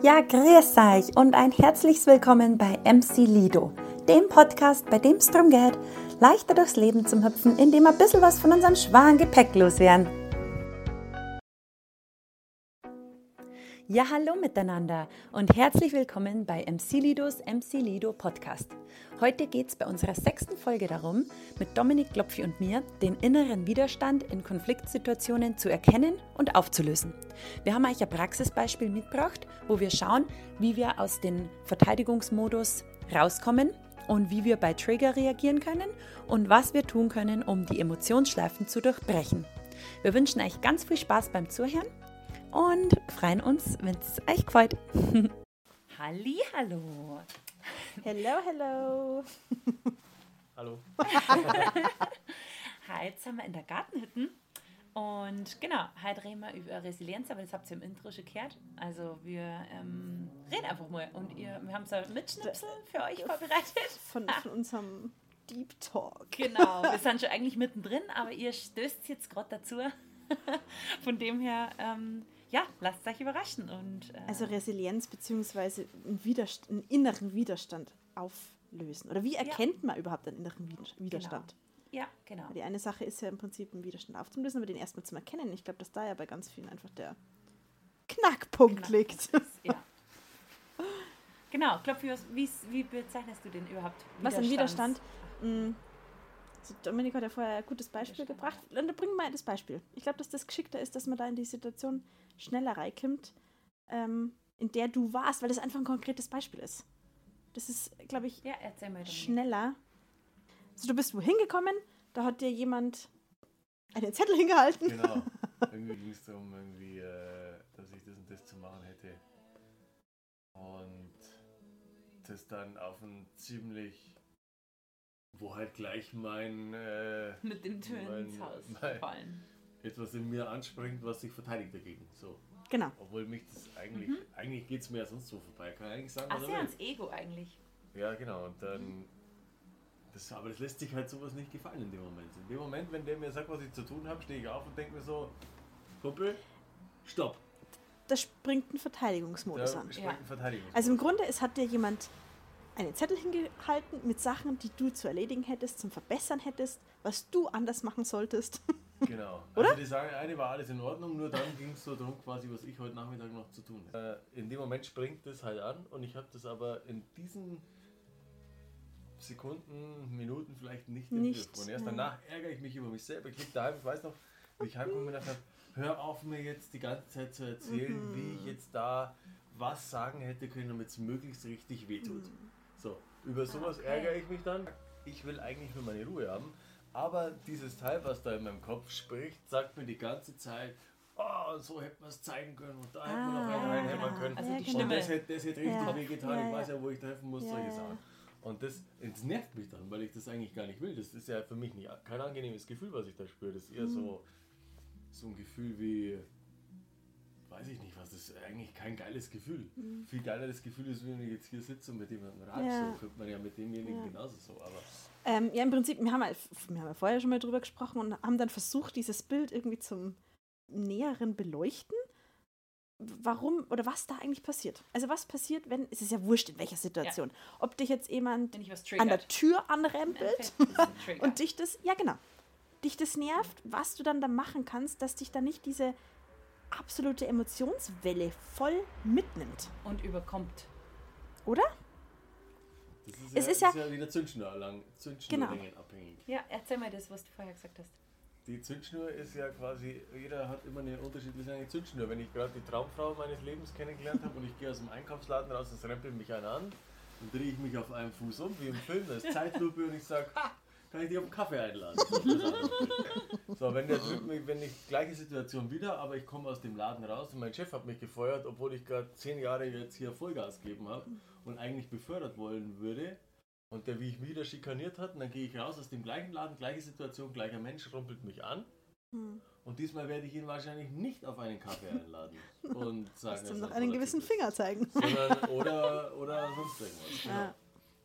Ja, grüß euch und ein herzliches Willkommen bei MC Lido, dem Podcast, bei dem es darum geht, leichter durchs Leben zu hüpfen, indem wir ein bisschen was von unserem schweren Gepäck loswerden. Ja, hallo miteinander und herzlich willkommen bei MC Lidos MC Lido Podcast. Heute geht es bei unserer sechsten Folge darum, mit Dominik Klopfi und mir den inneren Widerstand in Konfliktsituationen zu erkennen und aufzulösen. Wir haben euch ein Praxisbeispiel mitgebracht, wo wir schauen, wie wir aus dem Verteidigungsmodus rauskommen und wie wir bei Trigger reagieren können und was wir tun können, um die Emotionsschleifen zu durchbrechen. Wir wünschen euch ganz viel Spaß beim Zuhören und freuen uns, wenn es euch gefällt. Halli, hallo. Hello, hello. Hallo. heute sind wir in der Gartenhütte und genau, heute reden wir über Resilienz, aber das habt ihr im Intro schon gehört. Also wir ähm, reden einfach mal und ihr, wir haben so ein Mitschnipsel für euch vorbereitet. Von, von unserem Deep Talk. Genau, wir sind schon eigentlich mittendrin, aber ihr stößt jetzt gerade dazu. Von dem her, ähm, ja, lasst euch überraschen. Und, äh, Also Resilienz bzw. Einen, Widerst einen inneren Widerstand auflösen. Oder wie erkennt man überhaupt einen inneren Wider- Widerstand? ja, genau. Die eine Sache ist ja im Prinzip einen Widerstand aufzulösen, aber den erstmal zu erkennen. Ich glaube, dass da ja bei ganz vielen einfach der Knackpunkt Knackpunkt liegt. ist, Ja. Genau, Klopfi, was- wie, wie bezeichnest du den überhaupt? Was ein Widerstand? Mm, Also Dominik hat ja vorher ein gutes Beispiel gebracht. Dann bringen wir mal das Beispiel. Ich glaube, dass das geschickter ist, dass man da in die Situation schneller reinkommt, ähm, in der du warst, weil das einfach ein konkretes Beispiel ist. Das ist, glaube ich, Ja, erzähl mal. Dominik. schneller. Also du bist wohin gekommen, da hat dir jemand einen Zettel hingehalten. Genau. Irgendwie ging es darum, irgendwie, äh, dass ich das und das zu machen hätte. Und das dann auf ein ziemlich, wo halt gleich mein äh, Mit den Türen Mein- ins Haus mein- fallen. Etwas in mir anspringt, was sich verteidigt dagegen. So. Genau. Obwohl mich das eigentlich, eigentlich geht es mir ja sonst so vorbei. Kann ich eigentlich sagen, Ach, was sehr will. ans Ego eigentlich. Ja, genau. Und dann. Das, aber das lässt sich halt sowas nicht gefallen in dem Moment. In dem Moment, wenn der mir sagt, was ich zu tun habe, stehe ich auf und denke mir so, Kumpel, stopp. Da springt ein Verteidigungsmodus Da an. springt Ja. ein Verteidigung. Also im Grunde, es hat dir jemand einen Zettel hingehalten mit Sachen, die du zu erledigen hättest, zum Verbessern hättest, was du anders machen solltest. Genau. Oder? Also die sagen, eine war alles in Ordnung, nur dann ging es so darum, quasi, was ich heute Nachmittag noch zu tun habe. Äh, in dem Moment springt das halt an und ich habe das aber in diesen Sekunden, Minuten vielleicht nicht im Nicht, Griff. Und erst danach ärgere ich mich über mich selber. Ich lieg daheim, ich weiß noch, wie ich heimkomme und gedacht habe, hör auf mir jetzt die ganze Zeit zu erzählen, Mhm. wie ich jetzt da was sagen hätte können, damit es möglichst richtig wehtut. So, über sowas Okay. ärgere ich mich dann. Ich will eigentlich nur meine Ruhe haben. Aber dieses Teil, was da in meinem Kopf spricht, sagt mir die ganze Zeit, oh, so hätte man es zeigen können und da hätte man noch Ah, einen reinhämmern können. Also und Stimme. das hätte, das hätte richtig Ja. wehgetan, ich weiß ja. wo ich treffen muss, solche Sachen. Und das, das nervt mich dann, weil ich das eigentlich gar nicht will. Das ist ja für mich nicht, kein angenehmes Gefühl, was ich da spüre. Das ist eher Mhm. so, so ein Gefühl wie, weiß ich nicht was, das ist eigentlich kein geiles Gefühl. Viel geileres Gefühl ist, wenn ich jetzt hier sitze und mit jemandem ratsch. Mhm. Ja. So könnte man ja mit demjenigen Ja. genauso so. Aber Ähm, ja, im Prinzip, wir haben, ja, wir haben ja vorher schon mal drüber gesprochen und haben dann versucht, dieses Bild irgendwie zum näheren beleuchten. Warum oder was da eigentlich passiert. Also was passiert, wenn, es ist ja wurscht in welcher Situation, ob dich jetzt jemand an der. Tür anrempelt und dich das, ja genau, dich das nervt, was du dann da machen kannst, dass dich da nicht diese absolute Emotionswelle voll mitnimmt, und überkommt. oder? das ist, Es ja, ist das ja- ist ja wieder Zündschnur lang, Zündschnurlängen abhängig. Ja, erzähl mal das, was du vorher gesagt hast. Die Zündschnur ist ja quasi, jeder hat immer eine unterschiedliche lange Zündschnur. Wenn ich gerade die Traumfrau meines Lebens kennengelernt habe und ich gehe aus dem Einkaufsladen raus, es rempelt mich einer an, dann drehe ich mich auf einem Fuß um, wie im Film, da ist Zeitlupe und ich sage, kann ich dich auf einen Kaffee einladen? So, wenn der Typ mich, wenn ich gleiche Situation wieder, aber ich komme aus dem Laden raus und mein Chef hat mich gefeuert, obwohl ich gerade zehn Jahre jetzt hier Vollgas gegeben habe und eigentlich befördert wollen würde. Und der, wie ich wieder schikaniert hat, und dann gehe ich raus aus dem gleichen Laden, gleiche Situation, gleicher Mensch rumpelt mich an. Hm. Und diesmal werde ich ihn wahrscheinlich nicht auf einen Kaffee einladen und sagen, Dass er noch einen gewissen. Finger zeigen. Sondern, oder, oder sonst irgendwas. Genau. Ja.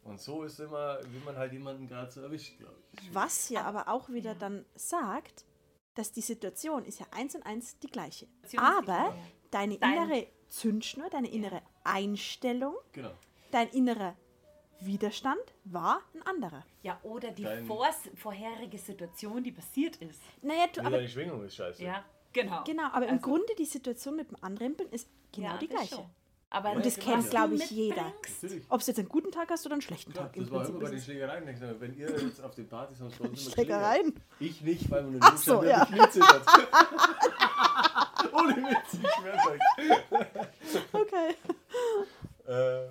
Und so ist immer, wie man halt jemanden gerade so erwischt, glaube ich. Was ja aber auch wieder dann sagt, dass die Situation ist ja eins und eins die gleiche. Aber deine Dein innere Zündschnur, deine innere Einstellung, Genau. dein innerer Widerstand war ein anderer. Ja, oder die vorherige Situation, die passiert ist. Naja, du, aber deine Schwingung ist scheiße. Ja, genau. genau, aber im Also- Grunde die Situation mit dem Anrempeln ist genau Ja, die gleiche. schon. Aber Und das was kennt, du glaub ich, jeder. Ob du jetzt einen guten Tag hast oder einen schlechten Klar, Tag. Das war immer bei den Schlägereien. Ich sag, Wenn ihr jetzt auf den Partys habt, uns immer Schlägereien? Ich nicht, weil man Ach so, ja. zittert. Ohne Witz, ich okay. Äh,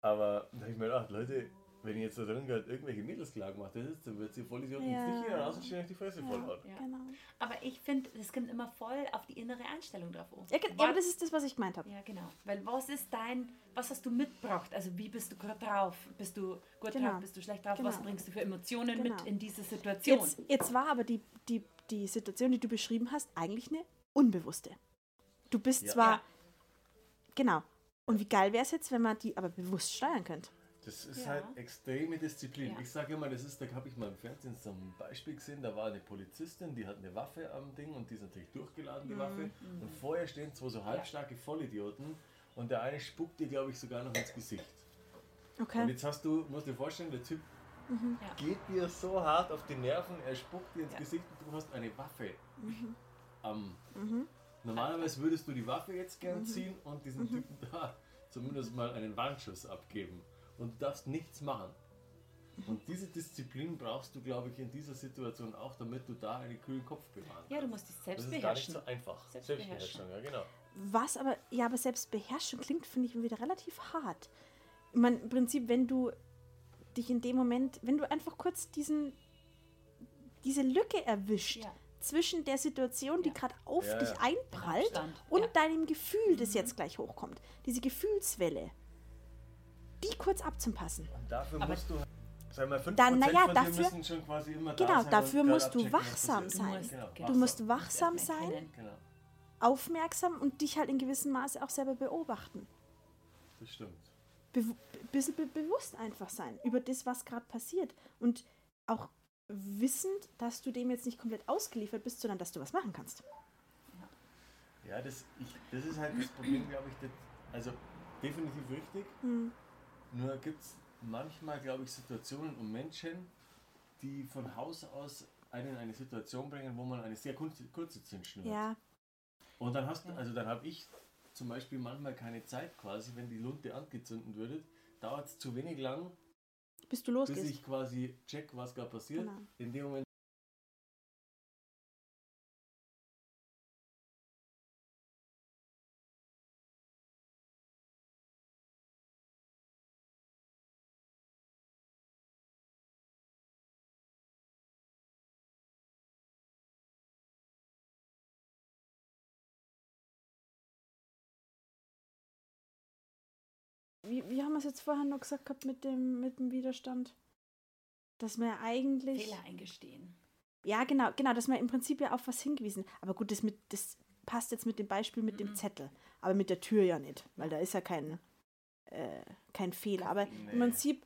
aber da hab ich mir gedacht, Leute, wenn ihr jetzt da drin gerade irgendwelche Mädels klar gemacht hättet, dann wird sie voll Idioten Ja. nicht hier rausstehen und die Fresse voll hauen. Ja. Genau. Aber ich finde, das kommt immer voll auf die innere Einstellung drauf an. Ja, gen- ja, aber das ist das, was ich gemeint habe. Ja, genau. Weil was ist dein, was hast du mitgebracht? Also wie bist du gerade drauf? Bist du gut Genau. drauf? Bist du schlecht drauf? Was Genau. bringst du für Emotionen Genau. mit in diese Situation? Jetzt, jetzt war aber die, die, die Situation, die du beschrieben hast, eigentlich eine unbewusste. Du bist Ja. zwar. Ja. Genau. Und wie geil wäre es jetzt, wenn man die aber bewusst steuern könnte? Das ist Ja. halt extreme Disziplin. Ja. Ich sage immer, das ist, da habe ich mal im Fernsehen so ein Beispiel gesehen, da war eine Polizistin, die hat eine Waffe am Ding und die ist natürlich durchgeladen, die Waffe. Und vorher stehen zwei so halbstarke Vollidioten und der eine spuckt dir, glaube ich, sogar noch ins Gesicht. Und Okay. jetzt hast du, musst dir vorstellen, der Typ Ja. geht dir so hart auf die Nerven, er spuckt dir ins Ja. Gesicht und du hast eine Waffe am. Mhm. Normalerweise würdest du die Waffe jetzt gern ziehen und diesen Typen da zumindest mal einen Warnschuss abgeben. Und du darfst nichts machen. Und diese Disziplin brauchst du, glaube ich, in dieser Situation auch, damit du da einen kühlen Kopf bewahren ja, du musst dich selbst Das ist gar nicht beherrschen. so einfach. Selbstbeherrschung. Selbstbeherrschung, ja genau. Was aber, ja, aber Selbstbeherrschung klingt, finde ich, wieder relativ hart. Ich meine, im Prinzip, wenn du dich in dem Moment, wenn du einfach kurz diesen, diese Lücke erwischt Ja. zwischen der Situation, die Ja. gerade auf Ja, dich ja. einprallt und ja. Mhm. deinem Gefühl, das jetzt gleich hochkommt. Diese Gefühlswelle, die kurz abzupassen. Und dafür Aber- musst du, sagen wir, 5% Dann, na ja, von dir dafür- müssen schon quasi immer da Genau, sein dafür musst du wachsam sein. Genau, Du Du musst musst wachsam sein. Genau, aufmerksam und dich halt in gewissem Maße auch selber beobachten. das stimmt. Be bisschen be bewusst einfach sein über das, was gerade passiert. Und auch wissend, dass du dem jetzt nicht komplett ausgeliefert bist, sondern dass du was machen kannst. Ja, das, ich, das ist halt das Problem, glaube ich. Das, also definitiv richtig. Hm. Nur gibt es manchmal, glaube ich, Situationen und Menschen, die von Haus aus einen in eine Situation bringen, wo man eine sehr kurze, kurze Zündschnur hat. Ja, Und dann hast du, also dann habe ich zum Beispiel manchmal keine Zeit quasi, wenn die Lunte angezündet würde, dauert es zu wenig lang, bis du bis ich quasi check, was gerade passiert. Genau. In dem Moment Wie, wie haben wir es jetzt vorher noch gesagt gehabt mit dem, mit dem Widerstand? Dass wir eigentlich. Fehler eingestehen. Ja, genau, genau, dass man im Prinzip ja auf was hingewiesen. Aber gut, das, mit, das passt jetzt mit dem Beispiel mit dem Mhm. Zettel. Aber mit der Tür ja nicht, weil da ist ja kein, äh, kein Fehler. Aber Nee. im Prinzip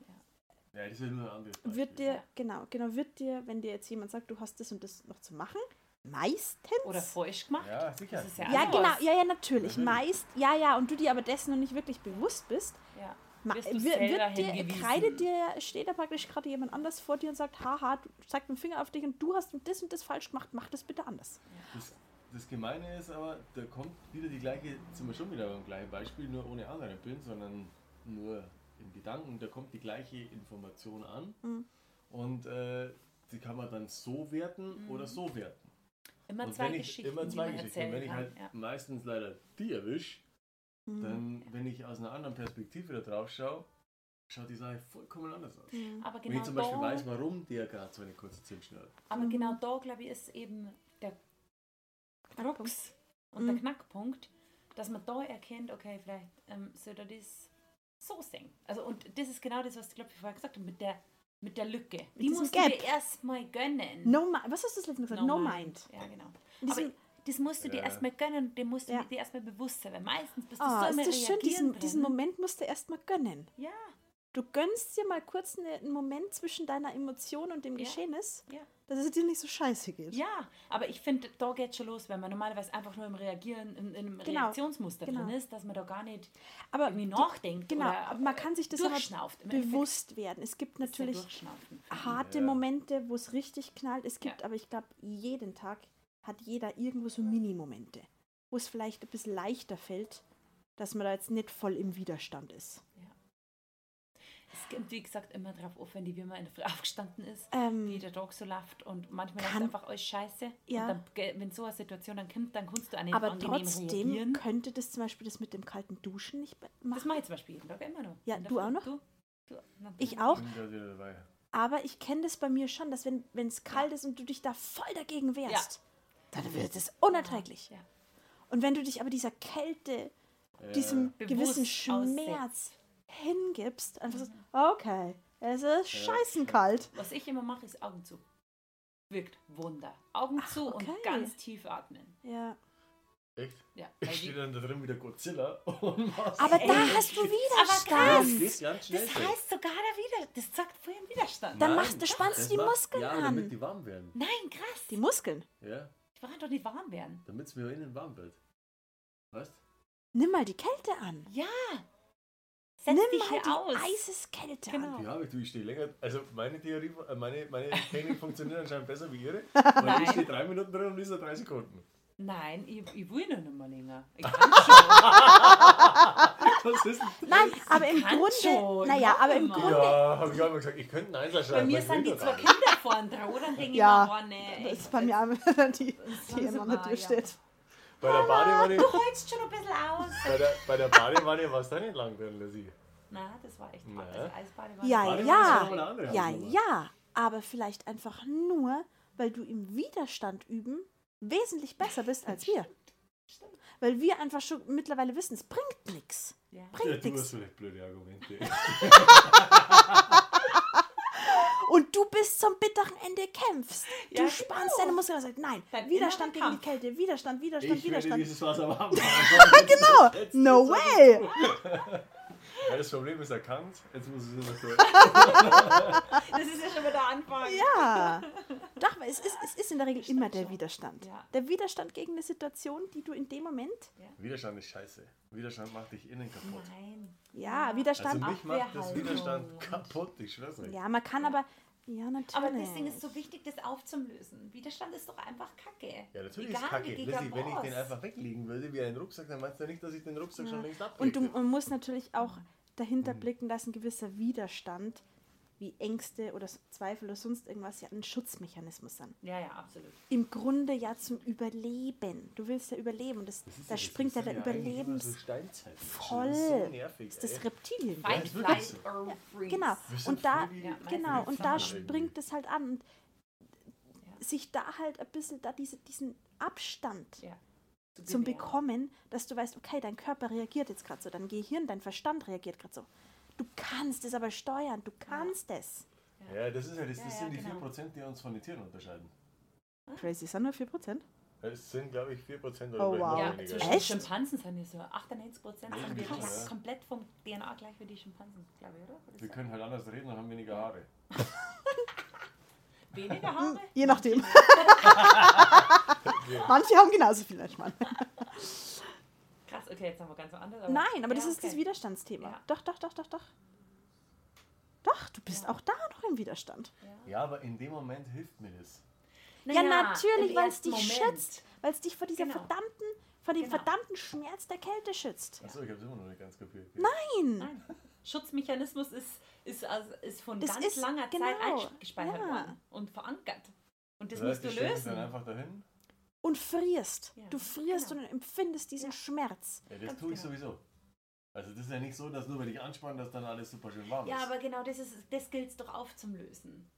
Ja, das ist ja nur ein anderes Beispiel. wird dir, genau, genau, wird dir, wenn dir jetzt jemand sagt, du hast das und das noch zu machen, meistens. Oder falsch gemacht. Ja, sicher. Das ist ja ja, genau, ja, ja, natürlich. Mhm. Meist, ja, ja, und du dir aber dessen noch nicht wirklich bewusst bist, Ja. du wird, wird dir, kreidet dir, steht da praktisch gerade jemand anders vor dir und sagt, haha, du zeigt mit dem Finger auf dich und du hast das und das falsch gemacht, mach das bitte anders. Das, das Gemeine ist aber, da kommt wieder die gleiche, sind wir schon wieder beim gleichen Beispiel, nur ohne Anrempeln, sondern nur in Gedanken, da kommt die gleiche Information an Mhm. und äh, die kann man dann so werten Mhm. oder so werten. Immer und zwei wenn ich, Geschichten, immer die zwei man Geschichten. Und wenn ich halt ja. meistens leider die erwische, Mhm. dann, wenn ich aus einer anderen Perspektive da drauf schaue, schaut die Sache vollkommen anders aus. Mhm. Aber Wenn genau ich zum Beispiel da, weiß, warum der gerade so eine kurze Zündschnur hat. aber Mhm. genau da, glaube ich, ist eben der Krux und Mhm. der Knackpunkt, dass man da erkennt, okay, vielleicht ähm, sollte das so sehen. Also und das ist genau das, was ich glaube ich vorher gesagt habe, mit der, mit der Lücke. Die diesem musst du Gap. dir erstmal gönnen. No Was hast du das letzte Mal gesagt? No, mind. Ja, genau. Diesen- das musst du dir Ja. erstmal gönnen und dem musst du Ja. dir erstmal bewusst sein, weil meistens bist du Ah, so ist im das schön, diesen, diesen Moment musst du erstmal gönnen. Ja, Du gönnst dir mal kurz eine, einen Moment zwischen deiner Emotion und dem Ja. Geschehnis, Ja. dass es dir nicht so scheiße geht. Ja, aber ich finde, da geht schon los, wenn man normalerweise einfach nur im Reagieren, in, in einem Genau, Reaktionsmuster genau. drin ist, dass man da gar nicht Aber irgendwie nachdenkt. Genau, oder aber man kann sich das bewusst werden. Es gibt natürlich harte Ja. Momente, wo es richtig knallt. Es gibt Ja. aber, ich glaube, jeden Tag hat jeder irgendwo so Mini-Momente, wo es vielleicht ein bisschen leichter fällt, dass man da jetzt nicht voll im Widerstand ist. Es kommt, wie gesagt, immer drauf auf, wenn die Firma in der Früh aufgestanden ist, Ähm, wie der Tag so läuft und manchmal ist einfach alles scheiße. Ja. Und dann, wenn so eine Situation dann kommt, dann kannst du auch nicht aber trotzdem reagieren. könnte das zum Beispiel das mit dem kalten Duschen nicht be- Das machen. mache ich zum Beispiel jeden Tag immer noch. Ja, du Früh. auch noch? Du, du, Ich auch. Aber ich kenne das bei mir schon, dass wenn es kalt ist und du dich da voll dagegen wehrst, dann wird es unerträglich. Ja. Und wenn du dich aber dieser Kälte, Ja. diesem Bewusst gewissen. Schmerz hingibst, einfach so, okay, es ist scheißenkalt. Was ich immer mache, ist Augen zu. Wirkt Wunder. Augen Ach, zu okay. und ganz tief atmen. Ja. Echt? Ja, Ich stehe dann da drin wie der Godzilla und mach's. Aber da Ey, hast du Widerstand. ganz schnell. das heißt sogar der Wider, das sagt vorhin Widerstand. Dann Nein, machst du- spannst die macht- Muskeln ja, an. damit die warm werden. Nein, krass. Die Muskeln. Ja, Die wollen doch nicht warm werden. damit es mir innen warm wird. Weißt Nimm mal die Kälte an. Ja. Setz Nimm dich hier die aus. Eiseskälte Genau. an. Ja, aber du, ich stehe länger. Also meine Theorie, äh, meine, meine Technik funktioniert anscheinend besser wie ihre. Weil Nein. ich stehe drei Minuten drin und Lisa drei Sekunden. Nein, ich, ich will noch nicht mal länger. Ich kann schon. Was ist denn Nein, aber im Grunde, schon, naja, aber im. Grunde, Ja, habe ich auch immer gesagt, ich könnte einen Einsatz Bei mir ich sind die zwei. Kinder vorn dran, dann denke ich Ja, mir, oh nee. das ich- ist bei mir auch die, das die langsam immer an der Tür steht. Bei der Badewanne, Du holst schon ein bisschen aus. bei der, bei der Badewanne war es da nicht lang drin, Lizzie. Na, das war echt hart. Also Eisbadewanne. Ja, Badewanne ja, andere ja, ja, aber vielleicht einfach nur, weil du im Widerstand üben wesentlich besser bist als wir. Stimmt. Weil wir einfach schon mittlerweile wissen, es bringt nichts. Ja. Ja, Bringt du nichts. hast vielleicht blöde Argumente. Und du bis zum bitteren Ende kämpfst. Ja, du spannst genau. deine Muskeln und sagst, nein, Dein Widerstand gegen die Kälte, Widerstand, Widerstand, Ich Widerstand. dieses Wasser warm. Genau, no way. Ja, das Problem ist erkannt. Jetzt muss ich es immer durch. Das ist ja schon wieder der Anfang. Ja. Doch, es ist, es ist in der Regel immer der schon. Widerstand. Ja. Der Widerstand gegen eine Situation, die du in dem Moment, Widerstand ist scheiße. Widerstand macht dich innen kaputt. Nein. ja, Also Widerstand, mich macht das. Widerstand kaputt, ich schwör's euch. ja, man kann aber, ja, natürlich. Aber deswegen ist es so wichtig, das aufzulösen. Widerstand ist doch einfach Kacke. Ja, natürlich Egal, ist kacke. gegen wenn ich den einfach weglegen würde wie ein Rucksack, dann meinst du nicht, dass ich den Rucksack schon längst Und ablege. du man muss natürlich auch dahinter Mhm. blicken, dass ein gewisser Widerstand, wie Ängste oder Zweifel oder sonst irgendwas, ja ein Schutzmechanismus sind. Ja, ja, absolut. Im Grunde ja zum Überleben. Du willst ja überleben und das, Das ist da das springt ja der immer Überlebens... So Steinzeit. Das ist Voll. So nervig, Das ist das. Reptilien. Fight, flight so. or freeze. Genau. Und da, voll Ja, genau, voll und da springt es halt an. Und Ja. sich da halt ein bisschen, da diese, diesen Abstand Ja. Zu zum. Bekommen, dass du weißt, okay, dein Körper reagiert jetzt gerade so, dein Gehirn, dein Verstand reagiert gerade so. Du kannst es aber steuern, du kannst es. Ja, das, ist ja, das, das Ja, ja, sind die genau. 4%, die uns von den Tieren unterscheiden. Crazy, ja nur 4%. Es sind, glaube ich, 4% oder Oh, wow. Ja, weniger. zwischen Echt? Schimpansen sind wir so 98 Prozent Ja, sind wir krass. komplett vom DNA gleich wie die Schimpansen, glaube ich, oder? Oder Wir können halt anders reden und haben weniger Haare. Weniger Haare? Je nachdem. Manche haben genauso viel als Mann. Krass, okay, jetzt haben wir ganz woanders. aber- Nein, aber das Ja, ist das okay. Widerstandsthema. Ja. Doch, doch, doch, doch, doch. Doch, du bist auch da noch im Widerstand. Ja, aber in dem Moment hilft mir das. ja, Naja, natürlich, weil es dich Moment. schützt. Weil es dich vor dieser Genau. verdammten, vor dem Genau. verdammten Schmerz der Kälte schützt. Achso, ich habe es immer noch nicht ganz kapiert. Nein. Nein. Schutzmechanismus ist, ist, also, ist von Das ganz ist- langer genau, Zeit eingespeichert ja. worden und verankert. Und das Das heißt, musst du lösen. dann einfach dahin. Und frierst. Ja, Du frierst genau. und empfindest diesen Ja. Schmerz. Ja, das Ganz tue ich genau. sowieso. Also das ist ja nicht so, dass nur weil ich anspanne, dass dann alles super schön warm Ja, ist. aber genau das, ist, das gilt es doch aufzulösen.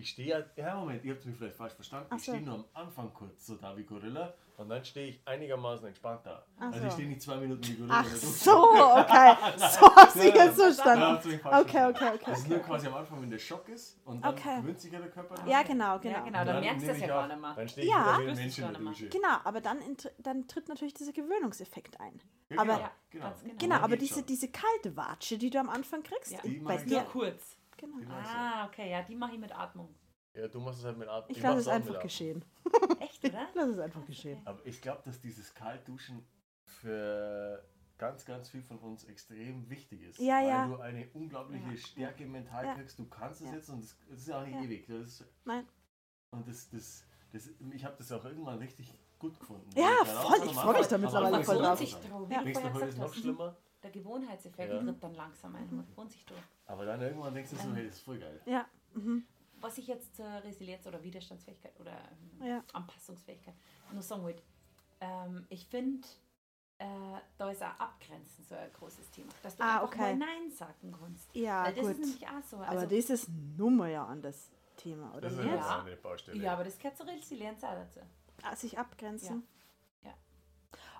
Ich stehe ja, ja Moment, ihr habt mich vielleicht falsch verstanden. Ach Ich so. stehe nur am Anfang kurz so da wie Gorilla und dann stehe ich einigermaßen entspannt da. Ach also ich so. stehe nicht zwei Minuten wie Gorilla. Ach so, okay. So hast du Ja, jetzt verstanden. Ja, Okay, okay, okay. Das ist nur quasi am Anfang, wenn der Schock ist und dann Okay. gewöhnt sich ja der Körper. Ja, genau, Ja, genau. genau, dann merkst du ich ja auch- gar nicht mehr. Dann stehe ich Ja. wieder wie ein Mensch in der. Dusche. Genau, aber dann, dann tritt natürlich dieser Gewöhnungseffekt ein. Ja, aber- genau, Ja, genau. genau. Genau, Dann aber diese, diese kalte Watsche, die du am Anfang kriegst, Ja. Die bei ich dir. Kurz. Genau. Ah, okay, ja, die mache ich mit Atmung. Ja, du machst es halt mit Atmung. Ich lasse es einfach geschehen. Echt, oder? Lass es einfach geschehen. Aber ich glaube, dass dieses Kaltduschen für ganz, ganz viel von uns extrem wichtig ist. Ja, weil ja. du eine unglaubliche Ja. Stärke mental Ja. kriegst. Du kannst es Ja. jetzt und es ist ja auch nicht Ja. ewig. Das ist, Nein. und das, das, das, ich habe das auch irgendwann richtig gut gefunden. Ja, Weil voll, ich Anfang- freu mich da mittlerweile voll drauf. Ja. du Woche ist gesagt noch schlimmer. Der Gewohnheitseffekt Ja. tritt dann langsam ein. Man gewohnt sich drauf. Aber dann irgendwann denkst du so, hey, das ist voll geil. Ja. Mhm. Was ich jetzt zur Resilienz oder Widerstandsfähigkeit oder ähm, Ja. Anpassungsfähigkeit nur sagen wollte, ähm, ich finde, äh, da ist auch Abgrenzen so ein großes Thema. Dass du Ah, einfach okay. mal Nein sagen kannst. Ja, Weil das gut. ist nämlich auch so. Aber Also, das ist nummer ja an das Thema, oder Das ist eine andere Baustelle. ja, aber das gehört zur Resilienz auch dazu. Ah, Sich abgrenzen. Ja. Ja.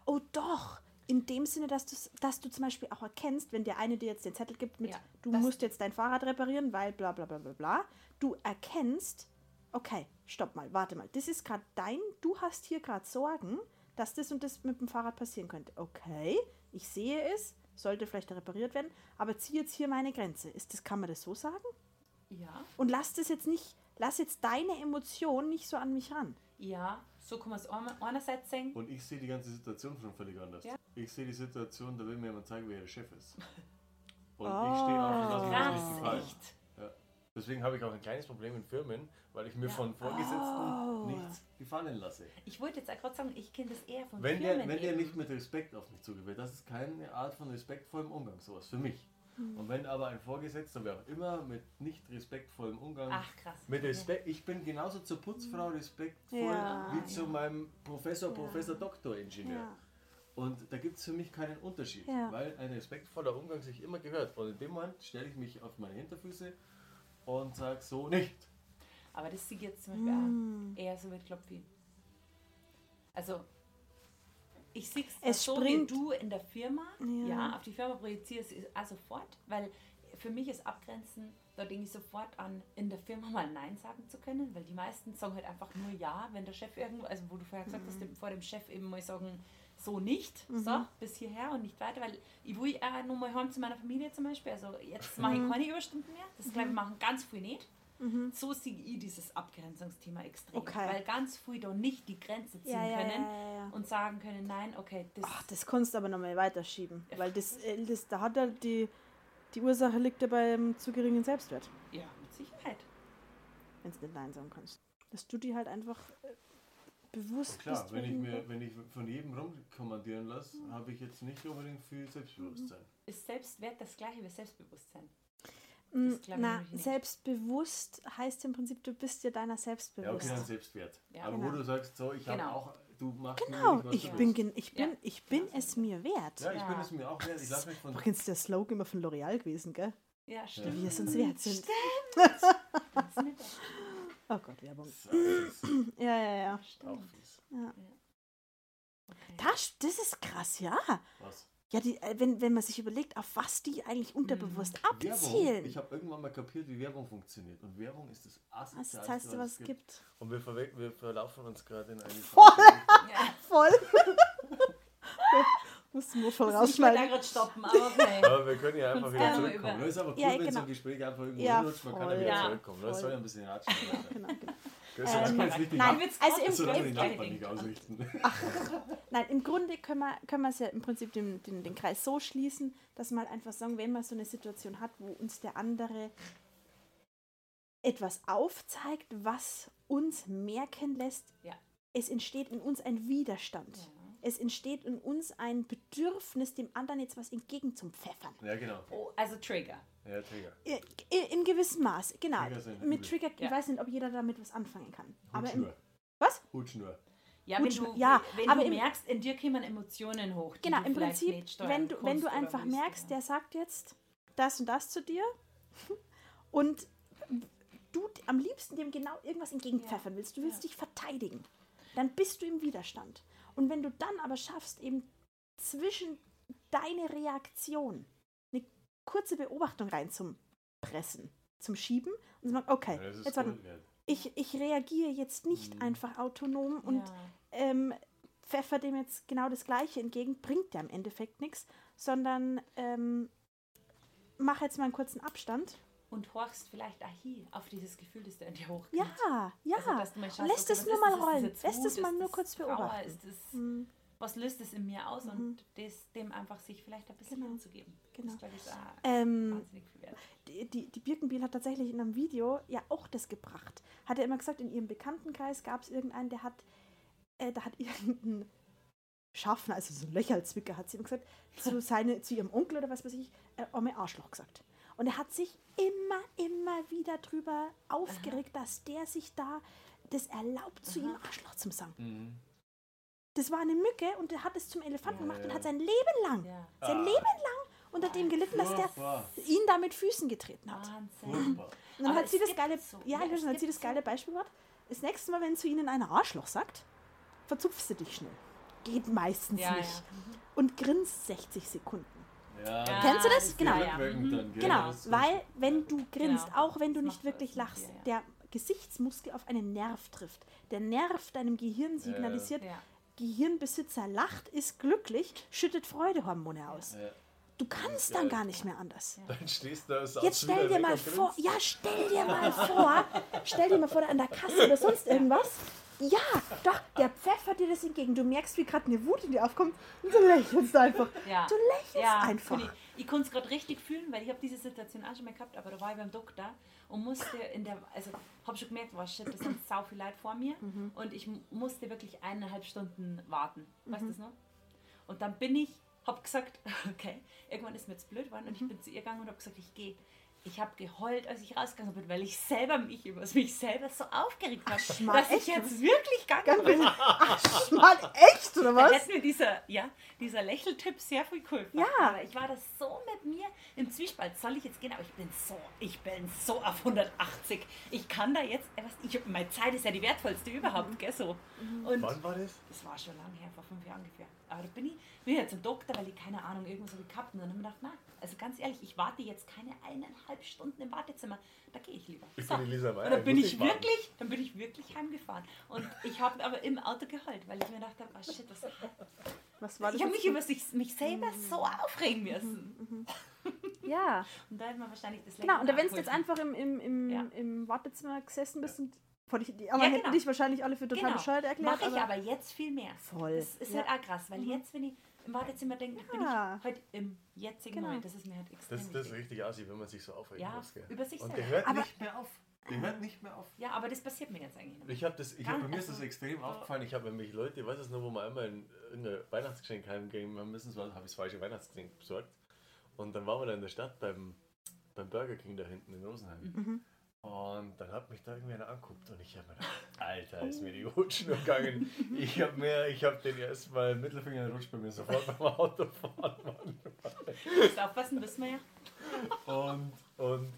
Oh doch, in dem Sinne, dass, dass du zum Beispiel auch erkennst, wenn der eine dir jetzt den Zettel gibt mit, Ja, du musst jetzt dein Fahrrad reparieren, weil bla bla bla bla bla, du erkennst, okay, stopp mal, warte mal, das ist gerade dein, du hast hier gerade Sorgen, dass das und das mit dem Fahrrad passieren könnte. Okay, ich sehe es, sollte vielleicht repariert werden, aber zieh jetzt hier meine Grenze. Ist das, kann man das so sagen? Ja, Und lass das jetzt nicht, lass jetzt deine Emotion nicht so an mich ran. Ja, so kann man es einerseits sehen. Und ich sehe die ganze Situation schon völlig anders. Ja. Ich sehe die Situation, da will mir jemand zeigen, wer der Chef ist. Und Oh. ich stehe auf und lasse mir das nicht gefallen. Deswegen habe ich auch ein kleines Problem in Firmen, weil ich mir Ja. von Vorgesetzten Oh. nichts gefallen lasse. Ich wollte jetzt auch gerade sagen, ich kenne das eher von Wenn der, Firmen wenn der eben. nicht mit Respekt auf mich zugeht, das ist keine Art von respektvollem Umgang, sowas für mich. Hm. Und wenn aber ein Vorgesetzter, wer auch immer, mit nicht respektvollem Umgang, Ach, krass. mit Respekt, ich bin genauso zur Putzfrau respektvoll Ja. wie zu meinem Professor, Ja. Professor, Doktor, Ingenieur. Ja. Und da gibt es für mich keinen Unterschied, Ja. weil ein respektvoller Umgang sich immer gehört. Und in dem Moment stelle ich mich auf meine Hinterfüße und sage so nicht. Aber das sieht jetzt zum Beispiel Mm. auch eher so mit Klopfi. Also, ich sehe Es so springt- wie du in der Firma. Ja. Ja, auf die Firma projizierst du auch sofort, weil für mich ist Abgrenzen, da denke ich sofort an, in der Firma mal Nein sagen zu können, weil die meisten sagen halt einfach nur Ja, wenn der Chef irgendwo, also wo du vorher gesagt hast, dem, vor dem Chef eben mal sagen, so nicht, so, bis hierher und nicht weiter, weil ich will auch noch mal heim zu meiner Familie zum Beispiel, also jetzt mache ich keine Überstunden mehr, das glaube ich machen ganz viel nicht. So sehe ich dieses Abgrenzungsthema extrem, Okay. weil ganz viel da nicht die Grenze ziehen Ja, ja, können ja, ja, ja. und sagen können, nein, okay, das, Ach, das kannst du aber nochmal weiterschieben. Weil das, äh, das, da hat er die, die Ursache liegt ja beim zu geringen Selbstwert, ja, mit Sicherheit. wenn du nicht Nein sagen kannst. Dass du die halt einfach äh, bewusst Klar, bist. wenn ich, mir, wenn ich von jedem rumkommandieren lasse, habe ich jetzt nicht unbedingt viel Selbstbewusstsein. Ist Selbstwert das gleiche wie Selbstbewusstsein? Mm, das glaub ich Na, nämlich nicht. selbstbewusst heißt im Prinzip, du bist dir deiner selbst Ja, okay, Selbstwert. Ja, Aber genau. wo du sagst, so, ich habe Genau. auch, du machst Genau, mir nicht, was ich du bin, willst. gen- ich bin, Ja. ich bin es mir wert. Ja, ich bin Ja. es mir auch wert. Ich lasse mich von. Übrigens der Slogan immer von L'Oreal gewesen, gell? Ja, Wie stimmt. wir es uns wert sind. Das. Oh Gott, Werbung. Auch. Ja, ja, ja. Auch Stimmt. fies. Okay. Das, das ist krass, ja. Was? Ja, die, äh, wenn, wenn man sich überlegt, auf was die eigentlich unterbewusst Werbung. abzielen. Ich habe irgendwann mal kapiert, wie Werbung funktioniert. Und Werbung ist das Das Asozialste, heißt, was es gibt. Und wir, wir verlaufen uns gerade in eine Voll. Ja, Voll. Du nur voll das ich rausschneiden. gerade stoppen, aber okay. Aber wir können ja einfach wieder zurückkommen. Das ist aber cool, Ja, wenn so genau. ein Gespräch einfach irgendwo Ja, hinrutscht. Man kann ja wieder zurückkommen. Das soll ja ein bisschen ratschen. Genau, genau. Ähm, nein, also im nicht denken. ausrichten. Nein, im Grunde können wir, können wir es ja im Prinzip den, den, den Kreis so schließen, dass wir halt einfach sagen, wenn man so eine Situation hat, wo uns der andere etwas aufzeigt, was uns merken lässt, Ja. es entsteht in uns ein Widerstand. Ja. Es entsteht in uns ein Bedürfnis, dem anderen jetzt was entgegenzupfeffern. Ja, genau. Oh, also Trigger. Ja, Trigger. I- i- In gewissem Maß, genau. Trigger sind Mit übel. Trigger, ich Ja. weiß nicht, ob jeder damit was anfangen kann. Aber im, Hutschnur. was? Hutschnur. Ja, Gut, wenn du, ja, wenn aber du im- merkst, in dir kommen Emotionen hoch. Die Genau, du im Prinzip, wenn du, wenn du einfach merkst, oder? der sagt jetzt das und das zu dir und du am liebsten dem genau irgendwas entgegenpfeffern willst, du willst Ja. dich verteidigen, dann bist du im Widerstand. Und wenn du dann aber schaffst, eben zwischen deine Reaktion eine kurze Beobachtung reinzupressen, zum Schieben und zu sagen, okay, Ja, jetzt warte, ich, ich reagiere jetzt nicht Mhm. einfach autonom und ja. ähm, pfeffer dem jetzt genau das Gleiche entgegen, bringt ja im Endeffekt nichts, sondern ähm, mach jetzt mal einen kurzen Abstand. Und horchst vielleicht auch hier auf dieses Gefühl, das da in dir hochkommt. Ja, ja. Also, mal schaust, lässt okay, es nur mal das? Rollen. Lässt es Wut? mal Ist nur kurz beobachten. Ist das, Hm, was löst es in mir aus Mhm. und das, dem einfach sich vielleicht ein bisschen Genau. hinzugeben. Genau. Das ich ist auch ähm, wahnsinnig viel wert. die, die, die Birkenbiel hat tatsächlich in einem Video ja auch das gebracht. Hat er immer gesagt, in ihrem Bekanntenkreis gab es irgendeinen, der hat, äh, da hat irgendein Schaffner, also so ein Löcherlzwicker, hat sie immer gesagt, zu, seine, zu ihrem Onkel oder was weiß ich, äh, Ome Arschloch gesagt. Und er hat sich immer, immer wieder drüber aufgeregt, dass der sich da das erlaubt, zu ihm Arschloch zu sagen. Mhm. Das war eine Mücke und er hat es zum Elefanten Ja, gemacht und ja. hat sein Leben lang, Ja. sein Ah. Leben lang unter dem gelitten, dass der ihn da mit Füßen getreten hat. Wahnsinn. Und dann hat sie das geile, so. ja, Ja, hat sie das geile. Beispiel gehabt. Das nächste Mal, wenn zu ihnen einer Arschloch sagt, verzupfst du dich schnell. Geht meistens Ja, nicht. ja. Und grinst 60 Sekunden. Ja, Kennst du das? ist Genau. ja, mhm. Genau, Das weil wenn du grinst, auch wenn du Das nicht wirklich lachst, ja. der Gesichtsmuskel auf einen Nerv trifft. Der Nerv deinem Gehirn signalisiert, Ja. Gehirnbesitzer lacht, ist glücklich, schüttet Freudehormone aus. Ja. Du kannst dann gar nicht mehr anders. Dann stehst du da Jetzt stell dir mal vor, ja, stell dir mal vor, stell dir mal vor, an der Kasse oder sonst irgendwas. Ja, doch, der pfeffert dir das entgegen. Du merkst, wie gerade eine Wut in dir aufkommt und du lächelst einfach. Ja. Du lächelst ja, einfach. Ich, ich konnte es gerade richtig fühlen, weil ich habe diese Situation auch schon mal gehabt, aber da war ich beim Doktor und musste in der, also habe schon gemerkt, war shit, das sind sau viel Leute vor mir Mhm. und ich mu- musste wirklich eineinhalb Stunden warten. Weißt du das noch? Und dann bin ich, habe gesagt, okay, irgendwann ist mir jetzt blöd geworden und ich bin zu ihr gegangen und habe gesagt, ich gehe. Ich habe geheult, als ich rausgegangen bin, weil ich selber mich über mich selber so aufgeregt habe, dass ich echt? jetzt wirklich gegangen bin. Ach, Mann, echt, oder Da was? hätte mir dieser, ja, dieser Lächeltipp sehr viel geholfen. Ja. Aber ich war das so mit mir im Zwiespalt. Soll ich jetzt gehen? Aber ich bin so, ich bin so auf 180. Ich kann da jetzt, äh, was, ich, meine Zeit ist ja die wertvollste überhaupt, gell, so. Und Wann war das? das war schon lange her, vor fünf Jahren ungefähr. Aber da bin ich, bin ich jetzt zum Doktor, weil ich keine Ahnung, irgendwas habe ich gehabt. Und dann habe ich gedacht, na, also ganz ehrlich, ich warte jetzt keine eineinhalb Stunden im Wartezimmer. Da gehe ich lieber. Ich So. bin die Lisa Meyer, Und dann ich bin ich wirklich, dann bin ich wirklich heimgefahren. Und ich habe aber im Auto geheult, weil ich mir gedacht habe, oh shit, was, Was war das? ich habe mich über sich, mich selber so aufregen müssen. ja, Und da hätte man wahrscheinlich das genau. Und da, wenn du jetzt einfach im, im, im, Ja. im Wartezimmer gesessen bist und dich, die anderen Ja, hätten genau. dich wahrscheinlich alle für total Genau. bescheuert erklärt. Mache ich aber jetzt viel mehr. Voll. Das ist Ja. Mhm. halt auch krass, weil jetzt, wenn ich im Wartezimmer denke, bin Ja. ich heute im jetzigen Genau. Moment. Das ist mir halt extrem Das, das ist richtig assi, wenn man sich so aufregen Ja, muss. Gell? über sich Und selber. der hört Aber- nicht mehr auf. Der hört nicht mehr auf. Ja, aber das passiert mir jetzt eigentlich nicht. Ich habe das, ich hab, bei mir ist das also- extrem aufgefallen. Ich habe nämlich Leute, ich weiß es noch, wo wir einmal ein, irgendein Weihnachtsgeschenk heimgegeben haben müssen, so habe ich das falsche Weihnachtsgeschenk besorgt. Und dann waren wir da in der Stadt beim, beim Burger King da hinten in Rosenheim. Mhm. Und dann hat mich da irgendwie einer angeguckt und ich habe mir gedacht, Alter, ist mir die Hutschnur gegangen. Ich habe mir, ich habe den erstmal Mittelfinger rutscht bei mir sofort beim Autofahren. Mann. Musst aufpassen, wissen wir ja. Und, und,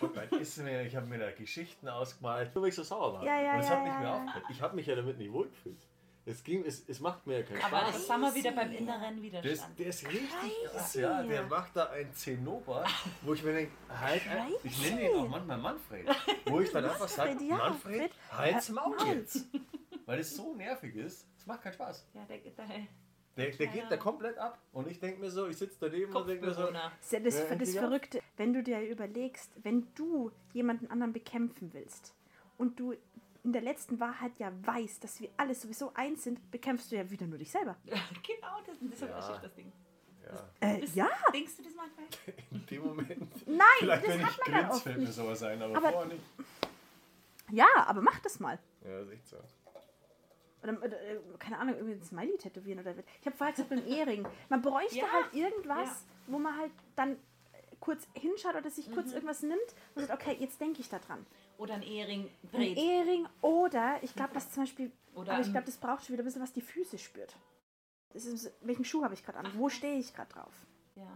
und dann ist mir, ich habe mir da Geschichten ausgemalt, nur weil ich so sauer war. Ja, ja, und es ja, hat mich ja, mehr ja. aufgehört. Ich habe mich ja damit nicht wohlgefühlt. Es, ging, es, es macht mir ja keinen Aber Spaß. das haben wir wieder beim inneren Der Widerstand. ist, der ist richtig krass, ja. Der macht da ein Zinnober, wo ich mir denke, halt, ein- ich nenne ihn auch manchmal Manfred, wo ich dann einfach sage, Manfred, ja, Manfred, Fred, halt's äh, Maul jetzt. Weil es so nervig ist, es macht keinen Spaß. Ja, der, der Der, der geht da komplett ab und ich denke mir so, ich sitze daneben und denke mir so. Das ist ja das. Verrückte, wenn du dir überlegst, wenn du jemanden anderen bekämpfen willst und du in der letzten Wahrheit ja weißt, dass wir alle sowieso eins sind, bekämpfst du ja wieder nur dich selber. genau, das, das ist Ja. ja. das Ding. ja, Äh, ja, Denkst du das manchmal? in dem Moment. nein, Vielleicht, das wenn ich hat man dann grinse, fällt mir sowas ein, aber, Aber- vorher nicht. Ja, aber mach das mal. Ja, ist echt so. Oder, oder äh, keine Ahnung, irgendwie ein Smiley tätowieren oder Ich habe vorher gesagt, beim Ehering. Man bräuchte Ja. halt irgendwas, Ja. wo man halt dann äh, kurz hinschaut oder sich Mhm. kurz irgendwas nimmt und sagt, okay, jetzt denke ich da dran. Oder ein Ehering Ein dreht. Ehering oder, ich glaube, das zum Beispiel, Oder aber ich ein- glaube, das braucht schon wieder ein bisschen, was die Füße spürt. Das ist, welchen Schuh habe ich gerade an? Wo stehe ich gerade drauf? ja.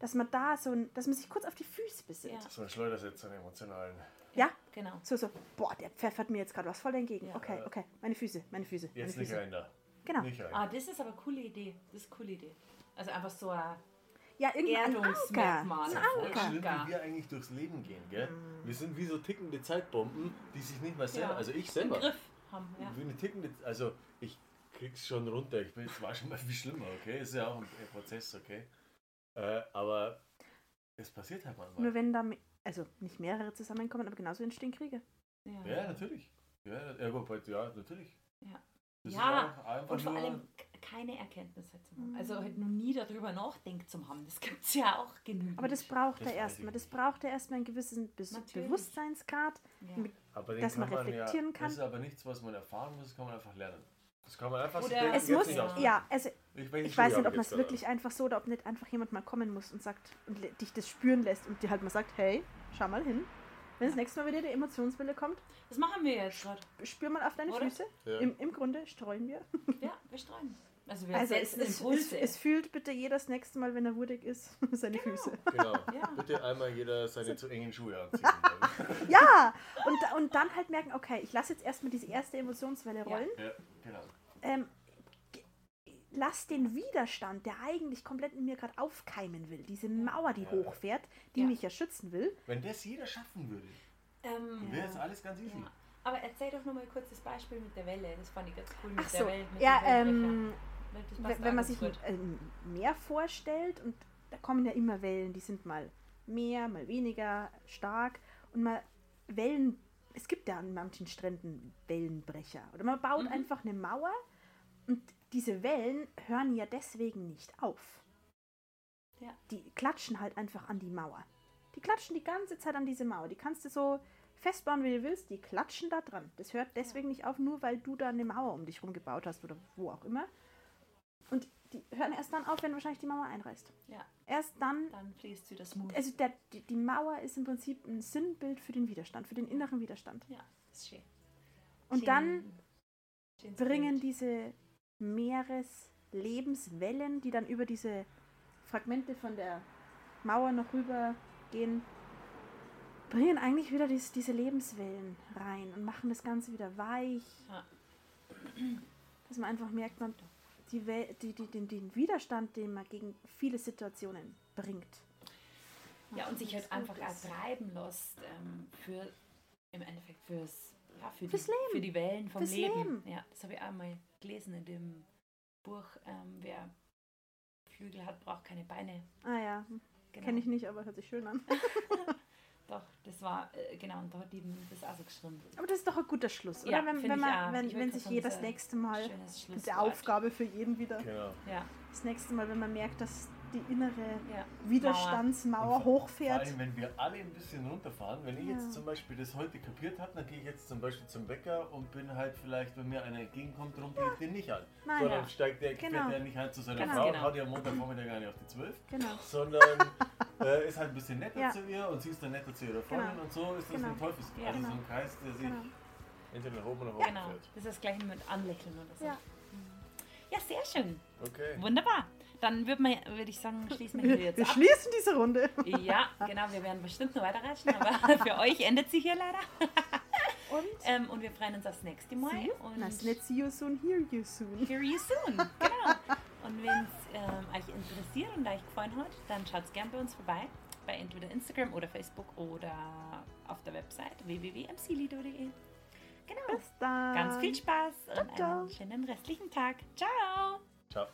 dass man da so ein, dass man sich kurz auf die Füße besinnt. Ja. So ein Schleudersitz, einen emotionalen. Ja? Genau. So, so, boah, der pfeffert mir jetzt gerade was voll entgegen. Ja. Okay, okay, meine Füße, meine Füße, meine Jetzt nicht Füße. rein da. Genau. Nicht rein. Ah, das ist aber eine coole Idee. Das ist eine coole Idee. Also einfach so ein Ja, irgendwie ein Anker. Erdungsmerkmal. Ein Anker. wie wir eigentlich durchs Leben gehen, gell? Mhm. Wir sind wie so tickende Zeitbomben, die sich nicht mal selber, Ja. also ich Im selber, Griff haben. Ja. wie eine tickende, also ich krieg's schon runter, ich bin, war schon mal viel schlimmer, okay? Ist ja auch ein Prozess, okay? Äh, aber es passiert halt manchmal. Nur wenn da, also nicht mehrere zusammenkommen, aber genauso entstehen Kriege. Ja. Ja, natürlich. Ja, ja, natürlich. Ja. Das Ja, ist auch einfach Und vor nur, allem keine Erkenntnisse zu haben. Mhm. Also halt noch nie darüber nachdenkt zu haben. Das gibt es ja auch genügend. Aber das braucht Das er erstmal. Das braucht er erstmal einen gewissen Be Natürlich. Bewusstseinsgrad. ja. mit- aber den dass man kann man reflektieren ja, kann. Das ist aber nichts, was man erfahren muss, das kann man einfach lernen. Das kann man einfach so Oder- denken, Es muss, nicht Ja. also Ich, ich weiß nicht, ob man es wirklich einfach so oder ob nicht einfach jemand mal kommen muss und sagt und dich das spüren lässt und dir halt mal sagt, hey, schau mal hin. Wenn das nächste Mal wieder die Emotionswelle kommt, Das machen wir jetzt gerade. spür mal auf deine Oder? Füße. Ja. Im, Im Grunde streuen wir. Ja, wir streuen. Also wir Also es, es, es, es fühlt bitte jeder das nächste Mal, wenn er wurdig ist, seine Füße. Genau. Ja. Bitte einmal jeder seine zu engen Schuhe anziehen. Ja! Und, und dann halt merken, okay, ich lasse jetzt erstmal diese erste Emotionswelle rollen. ja, genau. ähm, lass den Widerstand, der eigentlich komplett in mir gerade aufkeimen will, diese Mauer, die Ja. hochfährt, die Ja. mich ja schützen will. Wenn das jeder schaffen würde, ähm, wäre es alles ganz easy. ja. Aber erzähl doch noch mal kurz das Beispiel mit der Welle. Das fand ich ganz cool mit Ach der so, Welle. Mit ja, ähm, wenn, man sich ein Meer vorstellt und da kommen ja immer Wellen, die sind mal mehr, mal weniger stark und mal Wellen, es gibt ja an manchen Stränden Wellenbrecher oder man baut Mhm. einfach eine Mauer und diese Wellen hören ja deswegen nicht auf. Ja. Die klatschen halt einfach an die Mauer. Die klatschen die ganze Zeit an diese Mauer. Die kannst du so festbauen, wie du willst, die klatschen da dran. Das hört deswegen nicht auf, nur weil du da eine Mauer um dich rum gebaut hast oder wo auch immer. Und die hören erst dann auf, wenn wahrscheinlich die Mauer einreißt. Ja, Erst dann, dann fließt sie das Mut. also der, die, die Mauer ist im Prinzip ein Sinnbild für den Widerstand, für den inneren Widerstand. Ja, ist schön. Und Schön- dann schönes bringen Bild. diese Meereslebenswellen, die dann über diese Fragmente von der Mauer noch rüber gehen, bringen eigentlich wieder dies, diese Lebenswellen rein und machen das Ganze wieder weich. Ja. Dass man einfach merkt, man, die Wel die, die, den, den Widerstand, den man gegen viele Situationen bringt. Ja, und sich halt einfach ist. ertreiben lässt ähm, für im Endeffekt fürs, ja, für, Fürs die, Leben. für die Wellen vom Fürs Leben. Leben. Ja, das habe ich auch mal gelesen in dem Buch, ähm, wer Flügel hat, braucht keine Beine. Ah ja, Genau. kenne ich nicht, aber hört sich schön an. Doch, das war, äh, genau, und da hat die das auch so geschrieben. Aber das ist doch ein guter Schluss, oder? Ja, wenn, wenn, ich man, auch. wenn, Ich wenn sich jeder das nächste Mal, die Schlusswort. Aufgabe für jeden wieder, Genau. Ja, das nächste Mal, wenn man merkt, dass die innere ja. Widerstandsmauer Und vor- Vor hochfährt. allem, wenn wir alle ein bisschen runterfahren, wenn ich Ja. jetzt zum Beispiel das heute kapiert habe, dann gehe ich jetzt zum Beispiel zum Bäcker und bin halt vielleicht, wenn mir einer entgegenkommt, rumpel ich den nicht an. Nein, sondern ja. steigt der, Genau. fährt der nicht halt zu seiner Ganz Frau und genau. haut ihr am Montagvormittag gar nicht auf die 12, Genau. sondern äh, ist halt ein bisschen netter Ja. zu ihr und sie ist dann netter zu ihrer Freundin Genau. und so ist das Genau. ein Teufels, Ja. also Genau. so ein Kreis, der sich Genau. entweder nach oben oder nach unten Genau, fährt. das ist das gleiche mit Anlächeln oder so. Ja. Ja, sehr schön. Okay. Wunderbar. Dann würde würd ich sagen, schließen wir hier jetzt wir ab. schließen diese Runde. Ja, genau, wir werden bestimmt noch weiterreichen, aber für euch endet sie hier leider. Und Ähm, und wir freuen uns aufs nächste Mal. see you. Und ist nicht see you soon, hear you soon. hear you soon. Genau. Und wenn es ähm, euch interessiert und euch gefallen hat, dann schaut gerne bei uns vorbei. Bei entweder Instagram oder Facebook oder auf der Website www.mclido.de. Genau. Bis dann. Ganz viel Spaß und ciao. einen schönen restlichen Tag. Ciao. Ciao.